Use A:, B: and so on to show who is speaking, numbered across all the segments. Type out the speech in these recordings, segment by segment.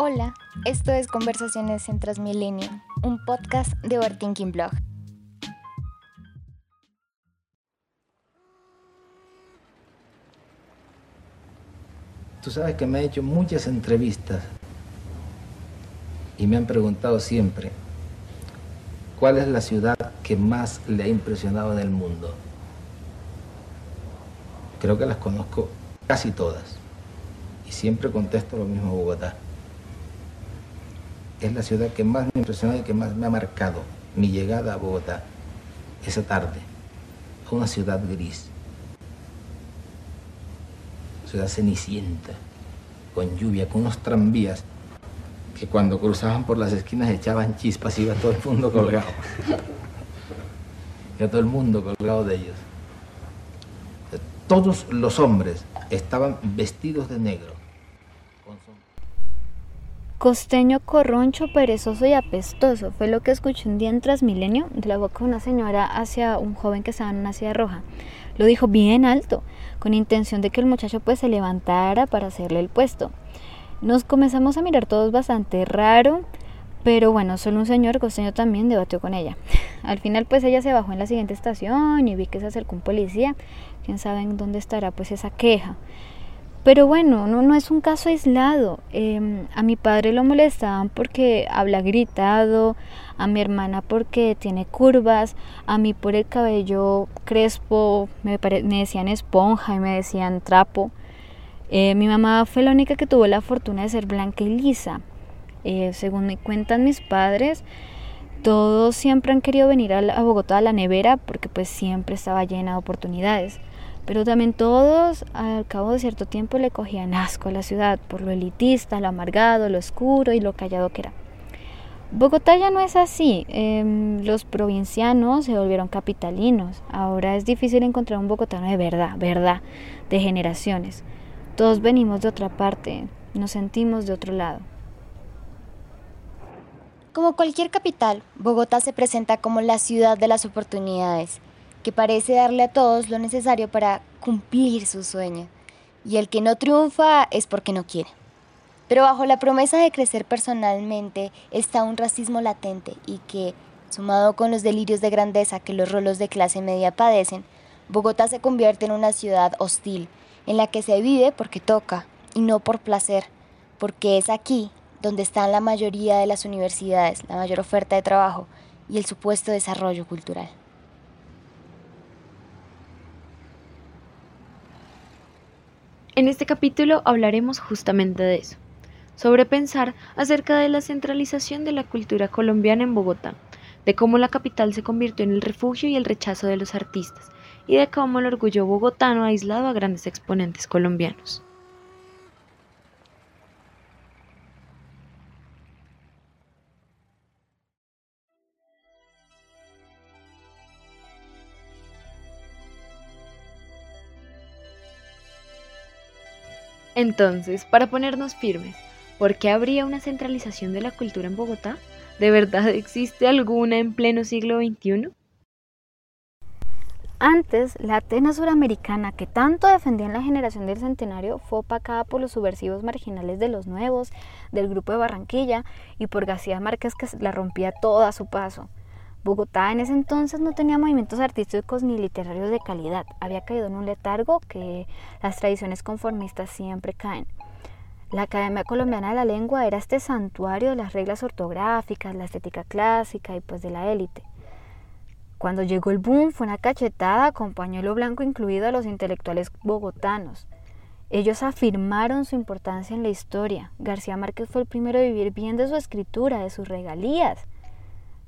A: Hola, esto es Conversaciones en Transmilenio, un podcast de Overthinking Blog.
B: Tú sabes que me he hecho muchas entrevistas y me han preguntado siempre, ¿cuál es la ciudad que más le ha impresionado en el mundo? Creo que las conozco casi todas y siempre contesto lo mismo Bogotá. Es la ciudad que más me ha impresionado y que más me ha marcado mi llegada a Bogotá esa tarde, una ciudad gris, ciudad cenicienta, con lluvia, con unos tranvías que cuando cruzaban por las esquinas echaban chispas y iba todo el mundo colgado. Iba todo el mundo colgado de ellos. Todos los hombres estaban vestidos de negro.
A: Costeño, corroncho, perezoso y apestoso fue lo que escuché un día en Transmilenio de la boca de una señora hacia un joven que estaba en una silla roja. Lo dijo bien alto, con intención de que el muchacho pues se levantara para hacerle el puesto. Nos comenzamos a mirar todos bastante raro, pero bueno, solo un señor costeño también debatió con ella. Al final pues ella se bajó en la siguiente estación y vi que se acercó un policía. Quién sabe en dónde estará pues esa queja. Pero bueno, no, no es un caso aislado. Em, a mi padre lo molestaban porque habla gritado, a mi hermana porque tiene curvas, a mí por el cabello crespo me, me decían esponja y me decían trapo. Eh, mi mamá fue la única que tuvo la fortuna de ser blanca y lisa. Eh, según me cuentan mis padres, todos siempre han querido venir a, a Bogotá a la nevera porque pues siempre estaba llena de oportunidades. Pero también todos al cabo de cierto tiempo le cogían asco a la ciudad por lo elitista, lo amargado, lo oscuro y lo callado que era. Bogotá ya no es así. Em, los provincianos se volvieron capitalinos. Ahora es difícil encontrar un bogotano de verdad, verdad, de generaciones. Todos venimos de otra parte, nos sentimos de otro lado. Como cualquier capital, Bogotá se presenta como la ciudad de las oportunidades que parece darle a todos lo necesario para cumplir su sueño. Y el que no triunfa es porque no quiere. Pero bajo la promesa de crecer personalmente está un racismo latente y que, sumado con los delirios de grandeza que los rolos de clase media padecen, Bogotá se convierte en una ciudad hostil, en la que se vive porque toca y no por placer, porque es aquí donde están la mayoría de las universidades, la mayor oferta de trabajo y el supuesto desarrollo cultural.
C: En este capítulo hablaremos justamente de eso, sobre pensar acerca de la centralización de la cultura colombiana en Bogotá, de cómo la capital se convirtió en el refugio y el rechazo de los artistas, y de cómo el orgullo bogotano ha aislado a grandes exponentes colombianos. Entonces, para ponernos firmes, ¿por qué habría una centralización de la cultura en Bogotá? ¿De verdad existe alguna en pleno siglo XXI?
A: Antes, la Atenas suramericana que tanto defendía en la generación del centenario fue opacada por los subversivos marginales de los nuevos, del grupo de Barranquilla y por García Márquez que la rompía toda a su paso. Bogotá en ese entonces no tenía movimientos artísticos ni literarios de calidad, había caído en un letargo que las tradiciones conformistas siempre caen. La Academia Colombiana de la Lengua era este santuario de las reglas ortográficas, la estética clásica y pues de la élite. Cuando llegó el boom fue una cachetada con pañuelo blanco incluido a los intelectuales bogotanos. Ellos afirmaron su importancia en la historia. García Márquez fue el primero a vivir bien de su escritura, de sus regalías.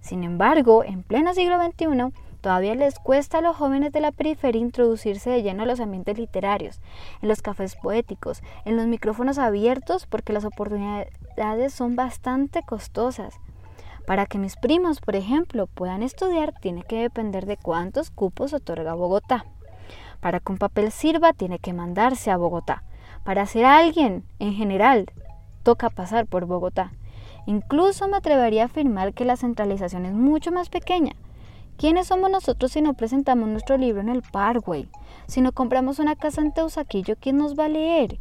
A: Sin embargo, en pleno siglo XXI, todavía les cuesta a los jóvenes de la periferia introducirse de lleno a los ambientes literarios, en los cafés poéticos, en los micrófonos abiertos, porque las oportunidades son bastante costosas. Para que mis primos, por ejemplo, puedan estudiar, tiene que depender de cuántos cupos otorga Bogotá. Para que un papel sirva, tiene que mandarse a Bogotá. Para ser alguien, en general, toca pasar por Bogotá. Incluso me atrevería a afirmar que la centralización es mucho más pequeña. ¿Quiénes somos nosotros si no presentamos nuestro libro en el Parkway? Si no compramos una casa en Teusaquillo, ¿quién nos va a leer?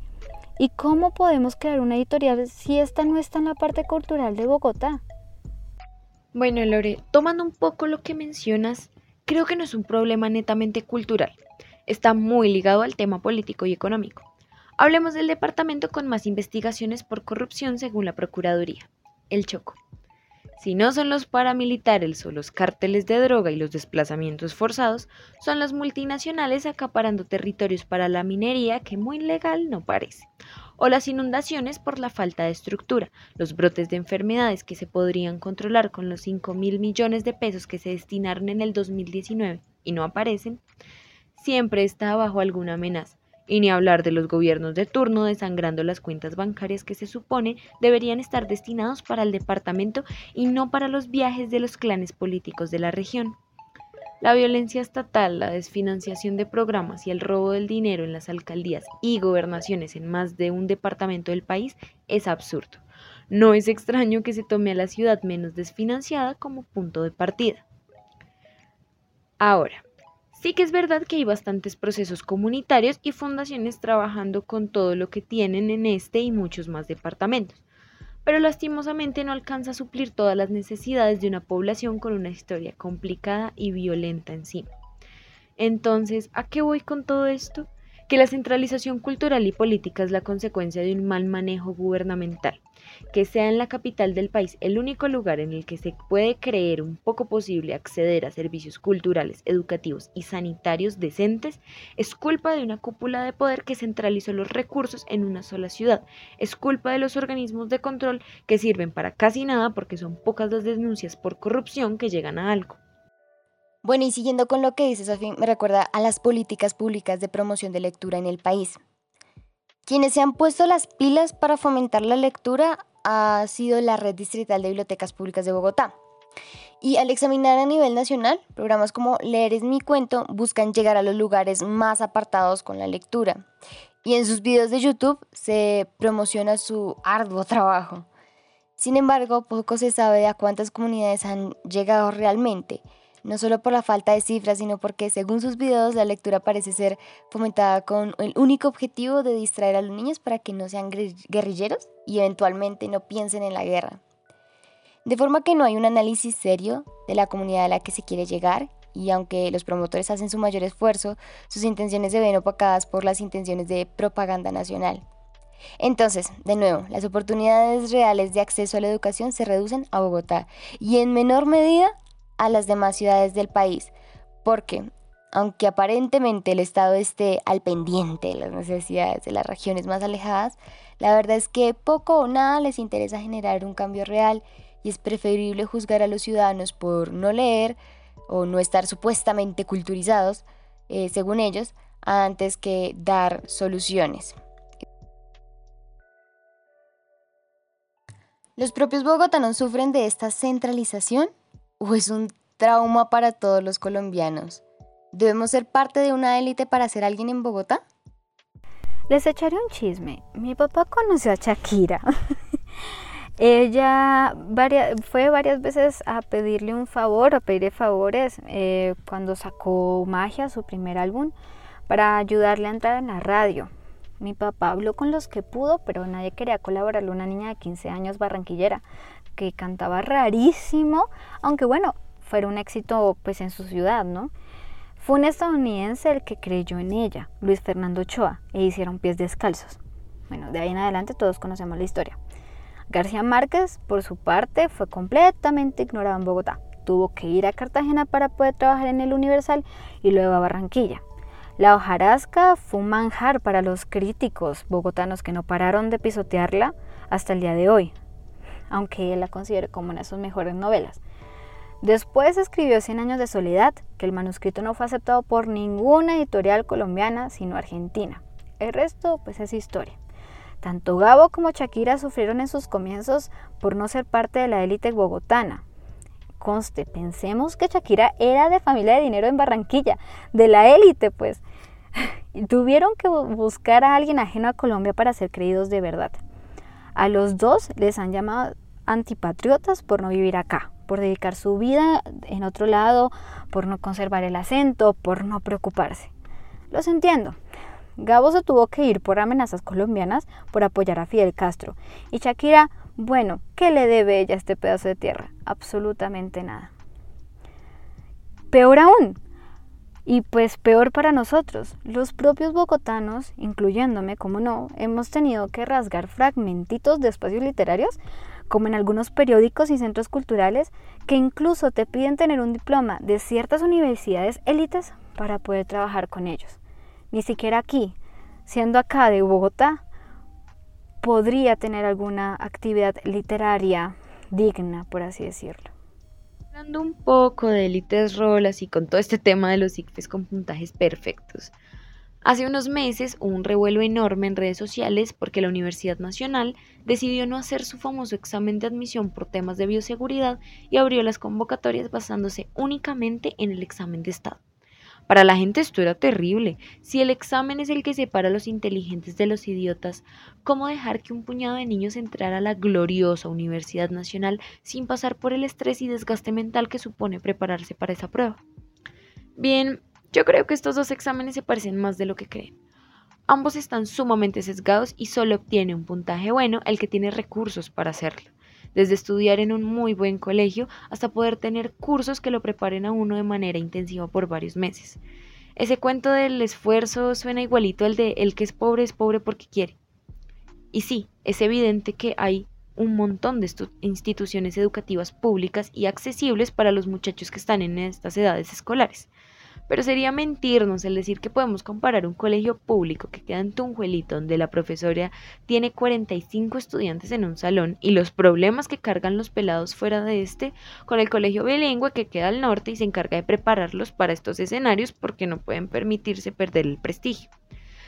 A: ¿Y cómo podemos crear una editorial si esta no está en la parte cultural de Bogotá?
C: Bueno, Lore, tomando un poco lo que mencionas, creo que no es un problema netamente cultural. Está muy ligado al tema político y económico. Hablemos del departamento con más investigaciones por corrupción según la Procuraduría, el Choco. Si no son los paramilitares o los cárteles de droga y los desplazamientos forzados, son las multinacionales acaparando territorios para la minería que muy legal no parece. O las inundaciones por la falta de estructura, los brotes de enfermedades que se podrían controlar con los 5 mil millones de pesos que se destinaron en el 2019 y no aparecen, siempre está bajo alguna amenaza y ni hablar de los gobiernos de turno desangrando las cuentas bancarias que se supone deberían estar destinados para el departamento y no para los viajes de los clanes políticos de la región. La violencia estatal, la desfinanciación de programas y el robo del dinero en las alcaldías y gobernaciones en más de un departamento del país es absurdo. No es extraño que se tome a la ciudad menos desfinanciada como punto de partida. Ahora, Sí que es verdad que hay bastantes procesos comunitarios y fundaciones trabajando con todo lo que tienen en este y muchos más departamentos, pero lastimosamente no alcanza a suplir todas las necesidades de una población con una historia complicada y violenta encima. Entonces, ¿a qué voy con todo esto? que la centralización cultural y política es la consecuencia de un mal manejo gubernamental, que sea en la capital del país el único lugar en el que se puede creer un poco posible acceder a servicios culturales, educativos y sanitarios decentes, es culpa de una cúpula de poder que centralizó los recursos en una sola ciudad, es culpa de los organismos de control que sirven para casi nada porque son pocas las denuncias por corrupción que llegan a algo.
D: Bueno, y siguiendo con lo que dice Sofía, me recuerda a las políticas públicas de promoción de lectura en el país. Quienes se han puesto las pilas para fomentar la lectura ha sido la Red Distrital de Bibliotecas Públicas de Bogotá. Y al examinar a nivel nacional, programas como Leer es mi cuento buscan llegar a los lugares más apartados con la lectura. Y en sus videos de YouTube se promociona su arduo trabajo. Sin embargo, poco se sabe de a cuántas comunidades han llegado realmente no solo por la falta de cifras, sino porque según sus videos la lectura parece ser fomentada con el único objetivo de distraer a los niños para que no sean guerrilleros y eventualmente no piensen en la guerra. De forma que no hay un análisis serio de la comunidad a la que se quiere llegar y aunque los promotores hacen su mayor esfuerzo, sus intenciones se ven opacadas por las intenciones de propaganda nacional. Entonces, de nuevo, las oportunidades reales de acceso a la educación se reducen a Bogotá y en menor medida a las demás ciudades del país, porque aunque aparentemente el Estado esté al pendiente de las necesidades de las regiones más alejadas, la verdad es que poco o nada les interesa generar un cambio real y es preferible juzgar a los ciudadanos por no leer o no estar supuestamente culturizados, eh, según ellos, antes que dar soluciones. ¿Los propios bogotanos sufren de esta centralización? O es un trauma para todos los colombianos? ¿Debemos ser parte de una élite para ser alguien en Bogotá?
A: Les echaré un chisme. Mi papá conoció a Shakira. Ella fue varias veces a pedirle un favor, a pedirle favores eh, cuando sacó Magia, su primer álbum, para ayudarle a entrar en la radio. Mi papá habló con los que pudo, pero nadie quería colaborarle. Una niña de 15 años barranquillera que cantaba rarísimo, aunque bueno, fuera un éxito pues en su ciudad, ¿no? Fue un estadounidense el que creyó en ella, Luis Fernando Ochoa, e hicieron pies descalzos. Bueno, de ahí en adelante todos conocemos la historia. García Márquez, por su parte, fue completamente ignorado en Bogotá. Tuvo que ir a Cartagena para poder trabajar en el Universal y luego a Barranquilla. La hojarasca fue un manjar para los críticos bogotanos que no pararon de pisotearla hasta el día de hoy, aunque él la considere como una de sus mejores novelas. Después escribió Cien años de soledad, que el manuscrito no fue aceptado por ninguna editorial colombiana, sino argentina. El resto, pues es historia. Tanto Gabo como Shakira sufrieron en sus comienzos por no ser parte de la élite bogotana. Conste, pensemos que Shakira era de familia de dinero en Barranquilla, de la élite, pues. Tuvieron que buscar a alguien ajeno a Colombia para ser creídos de verdad. A los dos les han llamado antipatriotas por no vivir acá, por dedicar su vida en otro lado, por no conservar el acento, por no preocuparse. Los entiendo. Gabo se tuvo que ir por amenazas colombianas por apoyar a Fidel Castro. Y Shakira, bueno, ¿qué le debe ella a este pedazo de tierra? Absolutamente nada. Peor aún, y pues peor para nosotros, los propios bogotanos, incluyéndome, como no, hemos tenido que rasgar fragmentitos de espacios literarios, como en algunos periódicos y centros culturales, que incluso te piden tener un diploma de ciertas universidades élites para poder trabajar con ellos. Ni siquiera aquí, siendo acá de Bogotá, podría tener alguna actividad literaria digna, por así decirlo.
C: Hablando un poco de élites rolas y con todo este tema de los ICFES con puntajes perfectos. Hace unos meses hubo un revuelo enorme en redes sociales porque la Universidad Nacional decidió no hacer su famoso examen de admisión por temas de bioseguridad y abrió las convocatorias basándose únicamente en el examen de Estado. Para la gente esto era terrible. Si el examen es el que separa a los inteligentes de los idiotas, ¿cómo dejar que un puñado de niños entrara a la gloriosa Universidad Nacional sin pasar por el estrés y desgaste mental que supone prepararse para esa prueba? Bien, yo creo que estos dos exámenes se parecen más de lo que creen. Ambos están sumamente sesgados y solo obtiene un puntaje bueno el que tiene recursos para hacerlo desde estudiar en un muy buen colegio hasta poder tener cursos que lo preparen a uno de manera intensiva por varios meses. Ese cuento del esfuerzo suena igualito al de el que es pobre es pobre porque quiere. Y sí, es evidente que hay un montón de instituciones educativas públicas y accesibles para los muchachos que están en estas edades escolares. Pero sería mentirnos el decir que podemos comparar un colegio público que queda en Tunjuelito, donde la profesora tiene 45 estudiantes en un salón y los problemas que cargan los pelados fuera de este, con el colegio bilingüe que queda al norte y se encarga de prepararlos para estos escenarios porque no pueden permitirse perder el prestigio.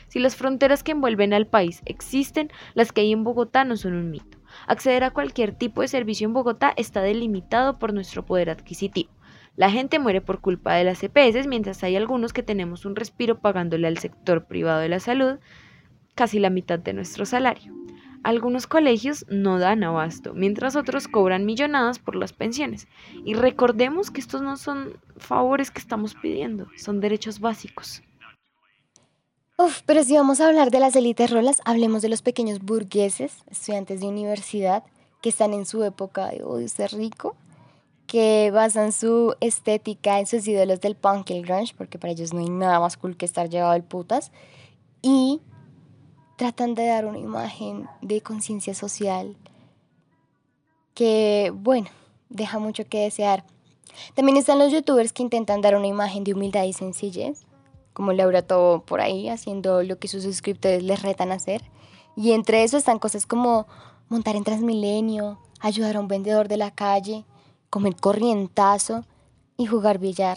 C: Si las fronteras que envuelven al país existen, las que hay en Bogotá no son un mito. Acceder a cualquier tipo de servicio en Bogotá está delimitado por nuestro poder adquisitivo. La gente muere por culpa de las EPS, mientras hay algunos que tenemos un respiro pagándole al sector privado de la salud casi la mitad de nuestro salario. Algunos colegios no dan abasto, mientras otros cobran millonadas por las pensiones. Y recordemos que estos no son favores que estamos pidiendo, son derechos básicos.
D: Uf, pero si vamos a hablar de las élites rolas, hablemos de los pequeños burgueses, estudiantes de universidad, que están en su época de odio ser rico que basan su estética en sus ídolos del punk y el grunge, porque para ellos no hay nada más cool que estar llevado al putas, y tratan de dar una imagen de conciencia social que, bueno, deja mucho que desear. También están los youtubers que intentan dar una imagen de humildad y sencillez, como Laura Tobo por ahí, haciendo lo que sus suscriptores les retan a hacer. Y entre eso están cosas como montar en Transmilenio, ayudar a un vendedor de la calle, comer corrientazo y jugar billar.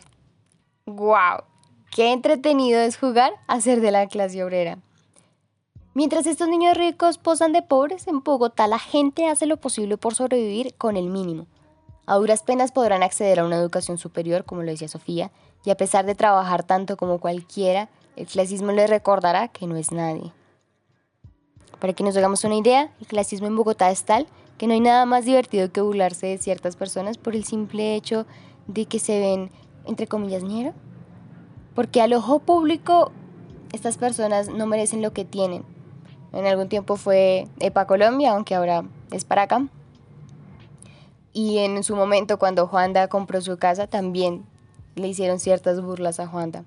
D: ¡Guau! ¡Qué entretenido es jugar a ser de la clase obrera! Mientras estos niños ricos posan de pobres, en Bogotá la gente hace lo posible por sobrevivir con el mínimo. A duras penas podrán acceder a una educación superior, como lo decía Sofía, y a pesar de trabajar tanto como cualquiera, el clasismo les recordará que no es nadie. Para que nos hagamos una idea, el clasismo en Bogotá es tal que no hay nada más divertido que burlarse de ciertas personas por el simple hecho de que se ven, entre comillas, ñero. Porque al ojo público, estas personas no merecen lo que tienen. En algún tiempo fue EPA Colombia, aunque ahora es para acá. Y en su momento, cuando Juanda compró su casa, también le hicieron ciertas burlas a Juanda.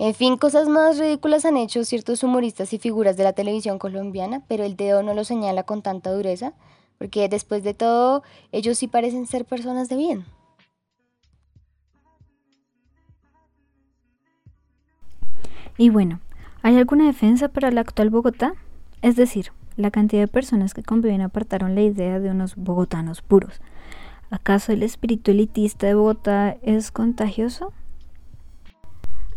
D: En fin, cosas más ridículas han hecho ciertos humoristas y figuras de la televisión colombiana, pero el dedo no lo señala con tanta dureza, porque después de todo, ellos sí parecen ser personas de bien.
A: Y bueno, ¿hay alguna defensa para la actual Bogotá? Es decir, la cantidad de personas que conviven apartaron la idea de unos bogotanos puros. ¿Acaso el espíritu elitista de Bogotá es contagioso?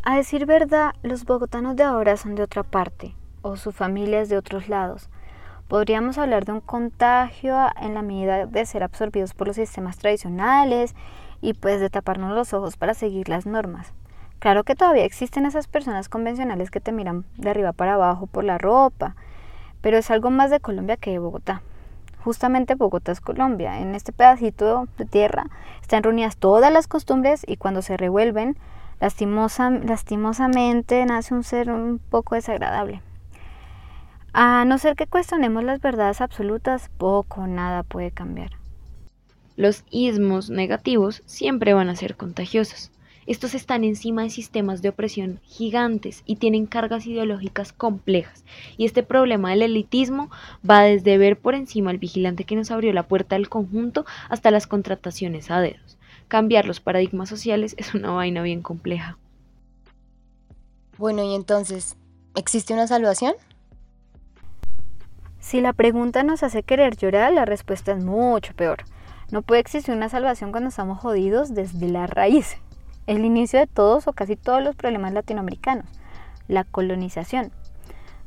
A: A decir verdad, los bogotanos de ahora son de otra parte, o su familia es de otros lados. Podríamos hablar de un contagio en la medida de ser absorbidos por los sistemas tradicionales y pues de taparnos los ojos para seguir las normas. Claro que todavía existen esas personas convencionales que te miran de arriba para abajo por la ropa, pero es algo más de Colombia que de Bogotá. Justamente Bogotá es Colombia. En este pedacito de tierra están reunidas todas las costumbres y cuando se revuelven lastimosamente nace un ser un poco desagradable. A no ser que cuestionemos las verdades absolutas, poco o nada puede cambiar.
C: Los ismos negativos siempre van a ser contagiosos. Estos están encima de sistemas de opresión gigantes y tienen cargas ideológicas complejas. Y este problema del elitismo va desde ver por encima al vigilante que nos abrió la puerta del conjunto hasta las contrataciones a dedos. Cambiar los paradigmas sociales es una vaina bien compleja.
D: Bueno, y entonces, ¿existe una salvación?
A: Si la pregunta nos hace querer llorar, la respuesta es mucho peor. No puede existir una salvación cuando estamos jodidos desde la raíz el inicio de todos o casi todos los problemas latinoamericanos, la colonización.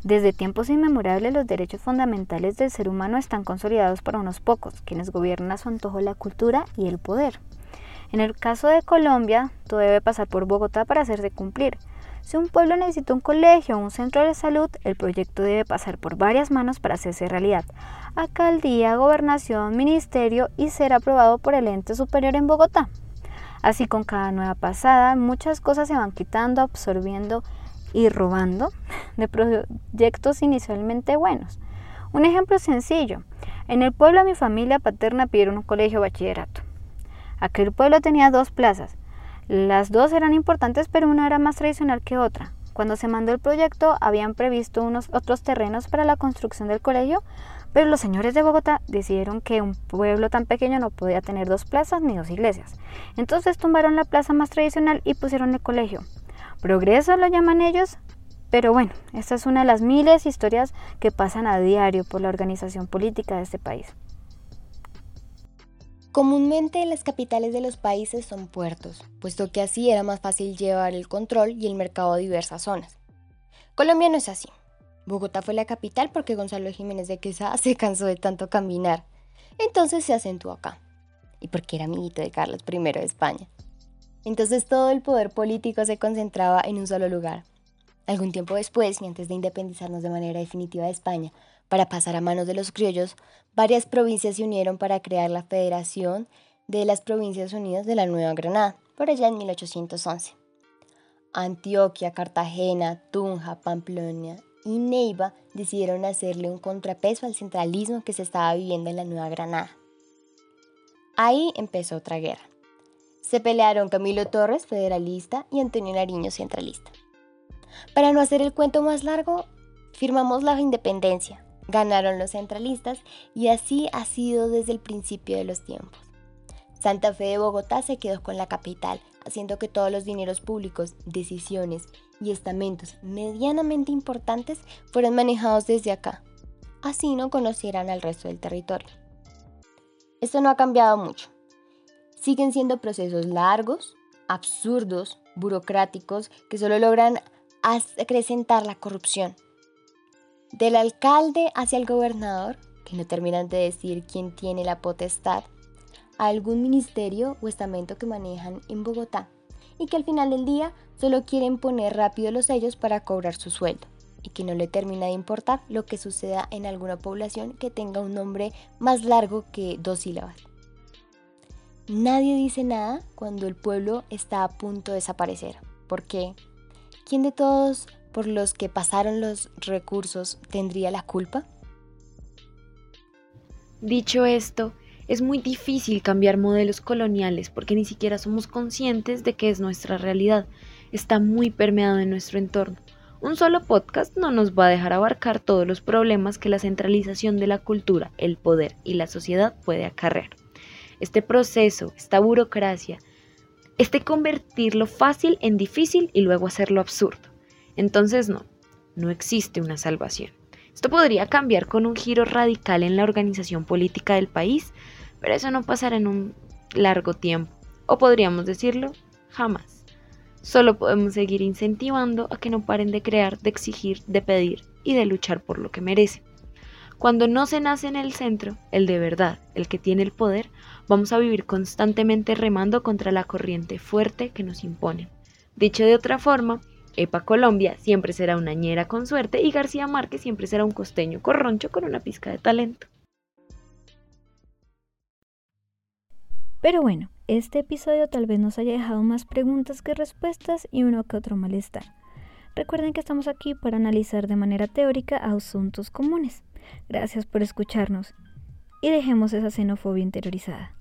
A: Desde tiempos inmemorables los derechos fundamentales del ser humano están consolidados por unos pocos, quienes gobiernan a su antojo la cultura y el poder. En el caso de Colombia, todo debe pasar por Bogotá para hacerse cumplir. Si un pueblo necesita un colegio o un centro de salud, el proyecto debe pasar por varias manos para hacerse realidad. Alcaldía, gobernación, ministerio y ser aprobado por el ente superior en Bogotá. Así con cada nueva pasada, muchas cosas se van quitando, absorbiendo y robando de proyectos inicialmente buenos. Un ejemplo sencillo. En el pueblo de mi familia paterna pidieron un colegio bachillerato. Aquel pueblo tenía dos plazas. Las dos eran importantes, pero una era más tradicional que otra. Cuando se mandó el proyecto, habían previsto unos otros terrenos para la construcción del colegio, pero los señores de Bogotá decidieron que un pueblo tan pequeño no podía tener dos plazas ni dos iglesias. Entonces tumbaron la plaza más tradicional y pusieron el colegio. Progreso lo llaman ellos, pero bueno, esta es una de las miles de historias que pasan a diario por la organización política de este país.
D: Comúnmente las capitales de los países son puertos, puesto que así era más fácil llevar el control y el mercado a diversas zonas. Colombia no es así. Bogotá fue la capital porque Gonzalo Jiménez de Quesada se cansó de tanto caminar. Entonces se acentuó acá. Y porque era amiguito de Carlos I de España. Entonces todo el poder político se concentraba en un solo lugar. Algún tiempo después, y antes de independizarnos de manera definitiva de España, para pasar a manos de los criollos, varias provincias se unieron para crear la Federación de las Provincias Unidas de la Nueva Granada, por allá en 1811. Antioquia, Cartagena, Tunja, Pamplona y Neiva decidieron hacerle un contrapeso al centralismo que se estaba viviendo en la Nueva Granada. Ahí empezó otra guerra. Se pelearon Camilo Torres, federalista, y Antonio Nariño, centralista. Para no hacer el cuento más largo, firmamos la independencia, ganaron los centralistas y así ha sido desde el principio de los tiempos. Santa Fe de Bogotá se quedó con la capital, haciendo que todos los dineros públicos, decisiones y estamentos medianamente importantes fueran manejados desde acá. Así no conocieran al resto del territorio. Esto no ha cambiado mucho. Siguen siendo procesos largos, absurdos, burocráticos, que solo logran acrecentar la corrupción. Del alcalde hacia el gobernador, que no terminan de decir quién tiene la potestad, a algún ministerio o estamento que manejan en Bogotá y que al final del día solo quieren poner rápido los sellos para cobrar su sueldo y que no le termina de importar lo que suceda en alguna población que tenga un nombre más largo que dos sílabas. Nadie dice nada cuando el pueblo está a punto de desaparecer, porque ¿quién de todos por los que pasaron los recursos tendría la culpa?
C: Dicho esto, es muy difícil cambiar modelos coloniales porque ni siquiera somos conscientes de que es nuestra realidad. Está muy permeado en nuestro entorno. Un solo podcast no nos va a dejar abarcar todos los problemas que la centralización de la cultura, el poder y la sociedad puede acarrear. Este proceso, esta burocracia, este convertirlo fácil en difícil y luego hacerlo absurdo. Entonces no, no existe una salvación. Esto podría cambiar con un giro radical en la organización política del país, pero eso no pasará en un largo tiempo, o podríamos decirlo, jamás. Solo podemos seguir incentivando a que no paren de crear, de exigir, de pedir y de luchar por lo que merecen. Cuando no se nace en el centro, el de verdad, el que tiene el poder, vamos a vivir constantemente remando contra la corriente fuerte que nos imponen. Dicho de otra forma, Epa Colombia siempre será una ñera con suerte y García Márquez siempre será un costeño corroncho con una pizca de talento.
A: Pero bueno, este episodio tal vez nos haya dejado más preguntas que respuestas y uno que otro malestar. Recuerden que estamos aquí para analizar de manera teórica asuntos comunes. Gracias por escucharnos y dejemos esa xenofobia interiorizada.